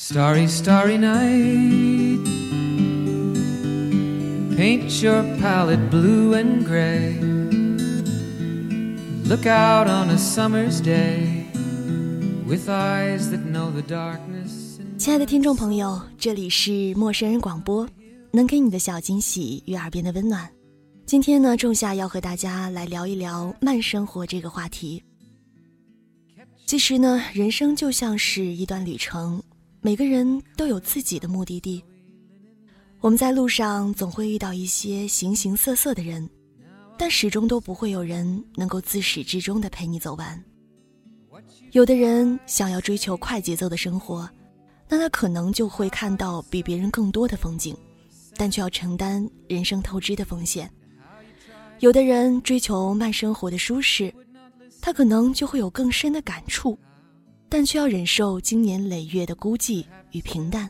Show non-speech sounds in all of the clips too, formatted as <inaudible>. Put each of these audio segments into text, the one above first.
Starry, starry night. Paint your palette blue and gray. Look out on a summer's day with eyes that know the darkness. 亲爱的听众朋友，这里是陌生人广播，能给你的小惊喜与耳边的温暖。今天呢，仲夏要和大家来聊一聊慢生活这个话题。其实呢，人生就像是一段旅程。每个人都有自己的目的地。我们在路上总会遇到一些形形色色的人，但始终都不会有人能够自始至终的陪你走完。有的人想要追求快节奏的生活，那他可能就会看到比别人更多的风景，但却要承担人生透支的风险。有的人追求慢生活的舒适，他可能就会有更深的感触。但却要忍受经年累月的孤寂与平淡。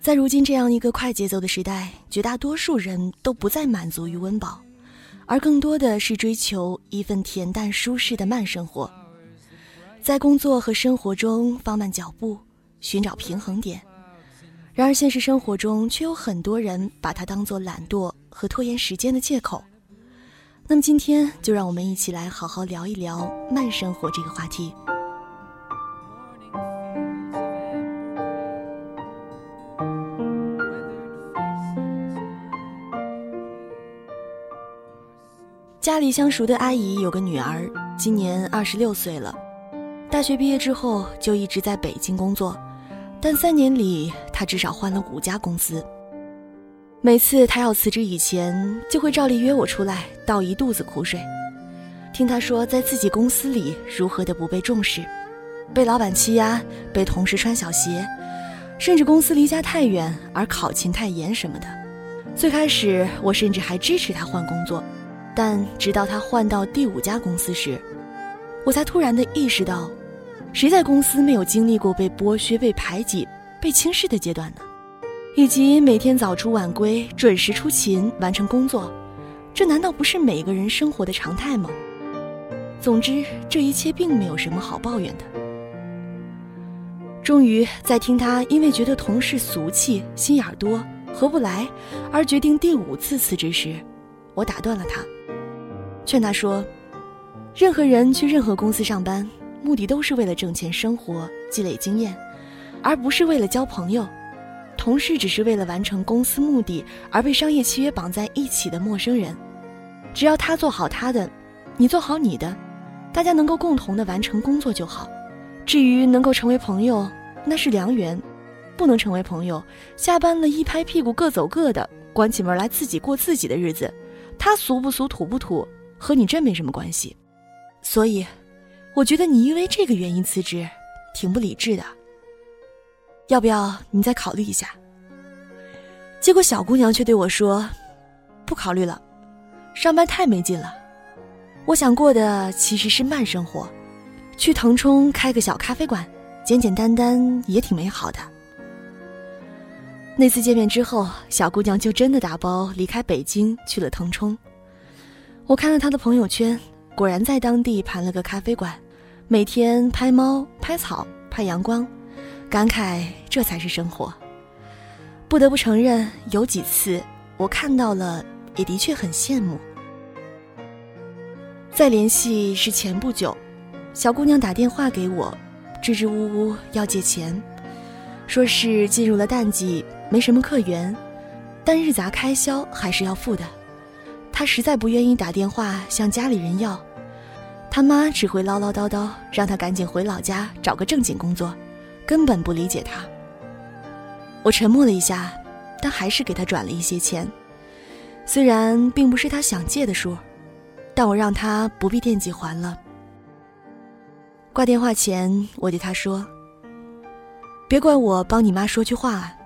在如今这样一个快节奏的时代，绝大多数人都不再满足于温饱，而更多的是追求一份恬淡舒适的慢生活。在工作和生活中放慢脚步，寻找平衡点。然而现实生活中却有很多人把它当做懒惰和拖延时间的借口。那么今天就让我们一起来好好聊一聊慢生活这个话题。家里相熟的阿姨有个女儿，今年二十六岁了。大学毕业之后就一直在北京工作，但三年里她至少换了五家公司。每次她要辞职以前，就会照例约我出来倒一肚子苦水，听她说在自己公司里如何的不被重视，被老板欺压，被同事穿小鞋，甚至公司离家太远而考勤太严什么的。最开始我甚至还支持她换工作。但直到他换到第五家公司时，我才突然的意识到，谁在公司没有经历过被剥削、被排挤、被轻视的阶段呢？以及每天早出晚归、准时出勤完成工作，这难道不是每个人生活的常态吗？总之，这一切并没有什么好抱怨的。终于在听他因为觉得同事俗气、心眼多、合不来，而决定第五次辞职时，我打断了他。劝他说：“任何人去任何公司上班，目的都是为了挣钱生活、积累经验，而不是为了交朋友。同事只是为了完成公司目的而被商业契约绑在一起的陌生人。只要他做好他的，你做好你的，大家能够共同的完成工作就好。至于能够成为朋友，那是良缘；不能成为朋友，下班了一拍屁股各走各的，关起门来自己过自己的日子。他俗不俗，土不土？”和你真没什么关系，所以，我觉得你因为这个原因辞职，挺不理智的。要不要你再考虑一下？结果小姑娘却对我说：“不考虑了，上班太没劲了。我想过的其实是慢生活，去腾冲开个小咖啡馆，简简单单也挺美好的。”那次见面之后，小姑娘就真的打包离开北京，去了腾冲。我看了他的朋友圈，果然在当地盘了个咖啡馆，每天拍猫、拍草、拍阳光，感慨这才是生活。不得不承认，有几次我看到了，也的确很羡慕。再联系是前不久，小姑娘打电话给我，支支吾吾要借钱，说是进入了淡季，没什么客源，但日杂开销还是要付的。他实在不愿意打电话向家里人要，他妈只会唠唠叨叨，让他赶紧回老家找个正经工作，根本不理解他。我沉默了一下，但还是给他转了一些钱，虽然并不是他想借的数，但我让他不必惦记还了。挂电话前，我对他说：“别怪我帮你妈说句话啊，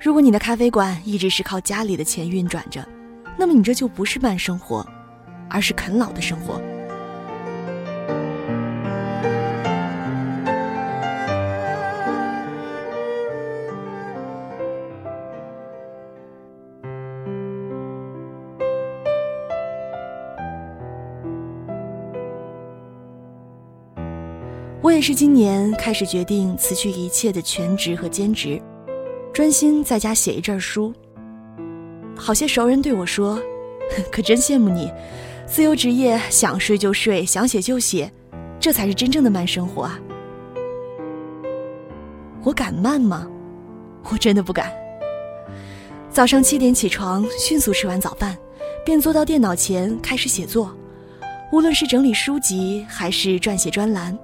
如果你的咖啡馆一直是靠家里的钱运转着。”那么你这就不是慢生活，而是啃老的生活。我也是今年开始决定辞去一切的全职和兼职，专心在家写一阵书。好些熟人对我说：“ <laughs> 可真羡慕你，自由职业，想睡就睡，想写就写，这才是真正的慢生活啊！”我敢慢吗？我真的不敢。早上七点起床，迅速吃完早饭，便坐到电脑前开始写作。无论是整理书籍，还是撰写专栏，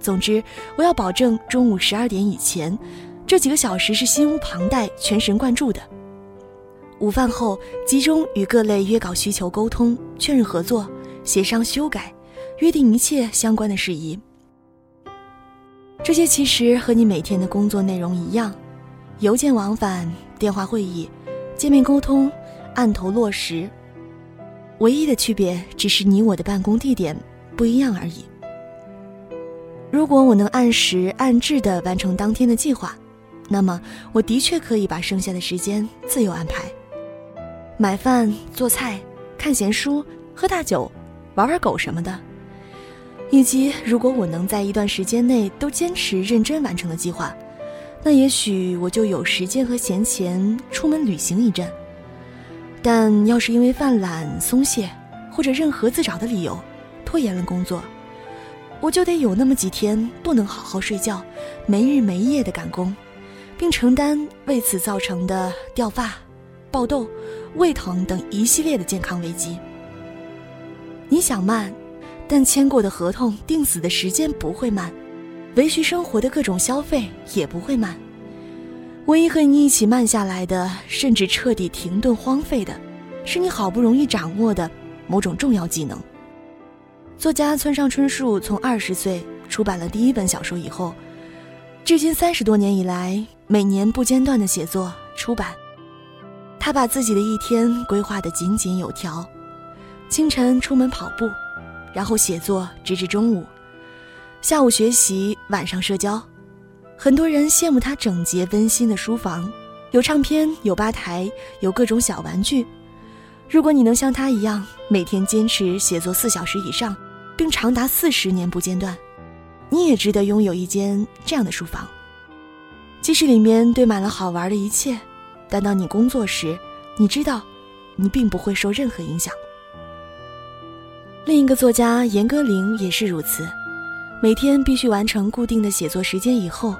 总之，我要保证中午十二点以前，这几个小时是心无旁贷、全神贯注的。午饭后，集中与各类约稿需求沟通、确认合作、协商修改、约定一切相关的事宜。这些其实和你每天的工作内容一样，邮件往返、电话会议、见面沟通、案头落实。唯一的区别只是你我的办公地点不一样而已。如果我能按时按质地完成当天的计划，那么我的确可以把剩下的时间自由安排。买饭、做菜、看闲书、喝大酒、玩玩狗什么的，以及如果我能在一段时间内都坚持认真完成的计划，那也许我就有时间和闲钱出门旅行一阵。但要是因为犯懒、松懈或者任何自找的理由拖延了工作，我就得有那么几天不能好好睡觉，没日没夜的赶工，并承担为此造成的掉发、爆痘。胃疼等一系列的健康危机。你想慢，但签过的合同、定死的时间不会慢，维持生活的各种消费也不会慢。唯一和你一起慢下来的，甚至彻底停顿荒废的，是你好不容易掌握的某种重要技能。作家村上春树从二十岁出版了第一本小说以后，至今三十多年以来，每年不间断的写作出版。他把自己的一天规划得井井有条，清晨出门跑步，然后写作直至中午，下午学习，晚上社交。很多人羡慕他整洁温馨的书房，有唱片，有吧台，有各种小玩具。如果你能像他一样，每天坚持写作四小时以上，并长达四十年不间断，你也值得拥有一间这样的书房，即使里面堆满了好玩的一切。但当你工作时，你知道，你并不会受任何影响。另一个作家严歌苓也是如此，每天必须完成固定的写作时间以后，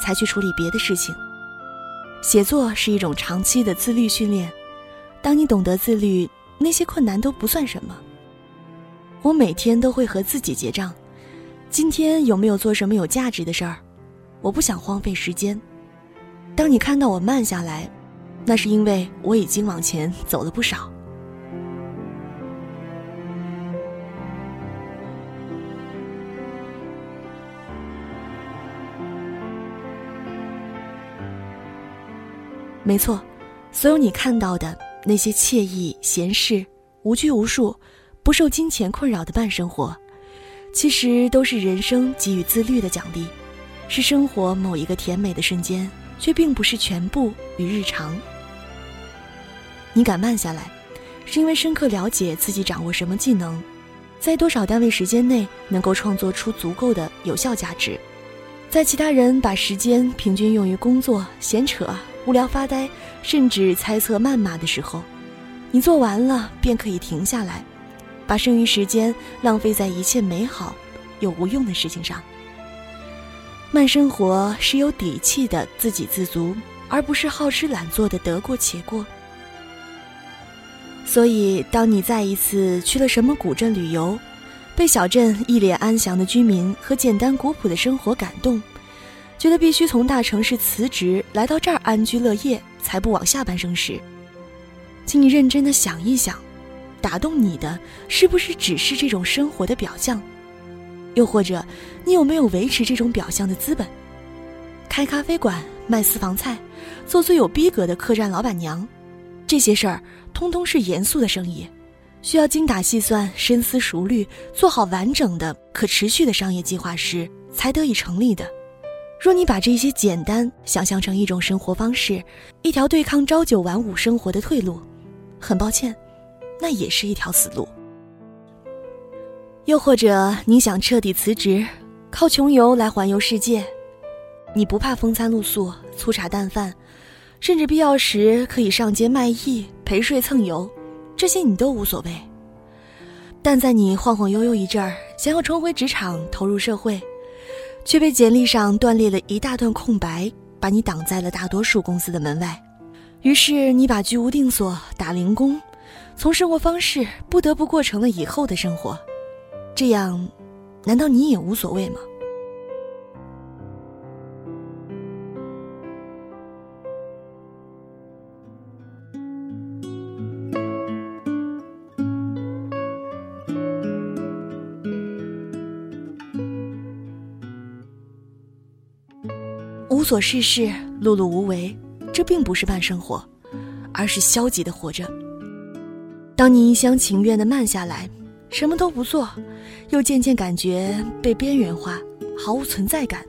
才去处理别的事情。写作是一种长期的自律训练，当你懂得自律，那些困难都不算什么。我每天都会和自己结账，今天有没有做什么有价值的事儿？我不想荒废时间。当你看到我慢下来。那是因为我已经往前走了不少。没错，所有你看到的那些惬意、闲适、无拘无束、不受金钱困扰的慢生活，其实都是人生给予自律的奖励，是生活某一个甜美的瞬间，却并不是全部与日常。你敢慢下来，是因为深刻了解自己掌握什么技能，在多少单位时间内能够创作出足够的有效价值。在其他人把时间平均用于工作、闲扯、无聊发呆，甚至猜测谩骂的时候，你做完了便可以停下来，把剩余时间浪费在一切美好又无用的事情上。慢生活是有底气的自给自足，而不是好吃懒做的得过且过。所以，当你再一次去了什么古镇旅游，被小镇一脸安详的居民和简单古朴的生活感动，觉得必须从大城市辞职来到这儿安居乐业，才不枉下半生时，请你认真的想一想，打动你的是不是只是这种生活的表象？又或者，你有没有维持这种表象的资本？开咖啡馆、卖私房菜、做最有逼格的客栈老板娘，这些事儿。通通是严肃的生意，需要精打细算、深思熟虑，做好完整的、可持续的商业计划时才得以成立的。若你把这些简单想象成一种生活方式，一条对抗朝九晚五生活的退路，很抱歉，那也是一条死路。又或者你想彻底辞职，靠穷游来环游世界，你不怕风餐露宿、粗茶淡饭，甚至必要时可以上街卖艺、陪睡蹭油，这些你都无所谓。但在你晃晃悠悠一阵儿，想要重回职场、投入社会，却被简历上断裂了一大段空白，把你挡在了大多数公司的门外。于是你把居无定所、打零工，从生活方式不得不过成了以后的生活。这样，难道你也无所谓吗？无所事事、碌碌无为，这并不是慢生活，而是消极的活着。当你一厢情愿的慢下来，什么都不做，又渐渐感觉被边缘化，毫无存在感，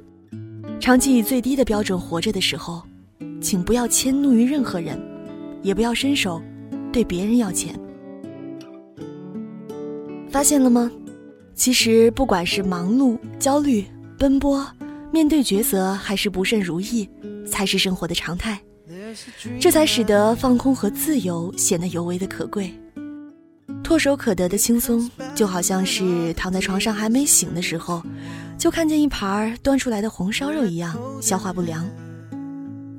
长期以最低的标准活着的时候，请不要迁怒于任何人，也不要伸手对别人要钱。发现了吗？其实不管是忙碌、焦虑、奔波。面对抉择还是不甚如意，才是生活的常态，这才使得放空和自由显得尤为的可贵。唾手可得的轻松，就好像是躺在床上还没醒的时候，就看见一盘端出来的红烧肉一样，消化不良。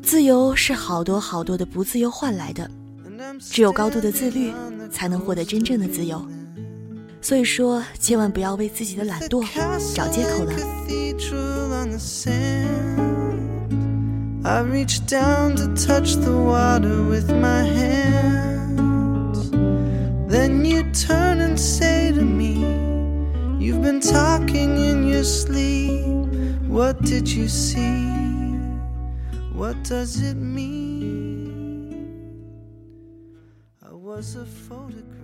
自由是好多好多的不自由换来的，只有高度的自律，才能获得真正的自由。所以说，千万不要为自己的懒惰找借口了。I reach down to touch the water with my hands. Then you turn and say to me, You've been talking in your sleep. What did you see? What does it mean? I was a photograph.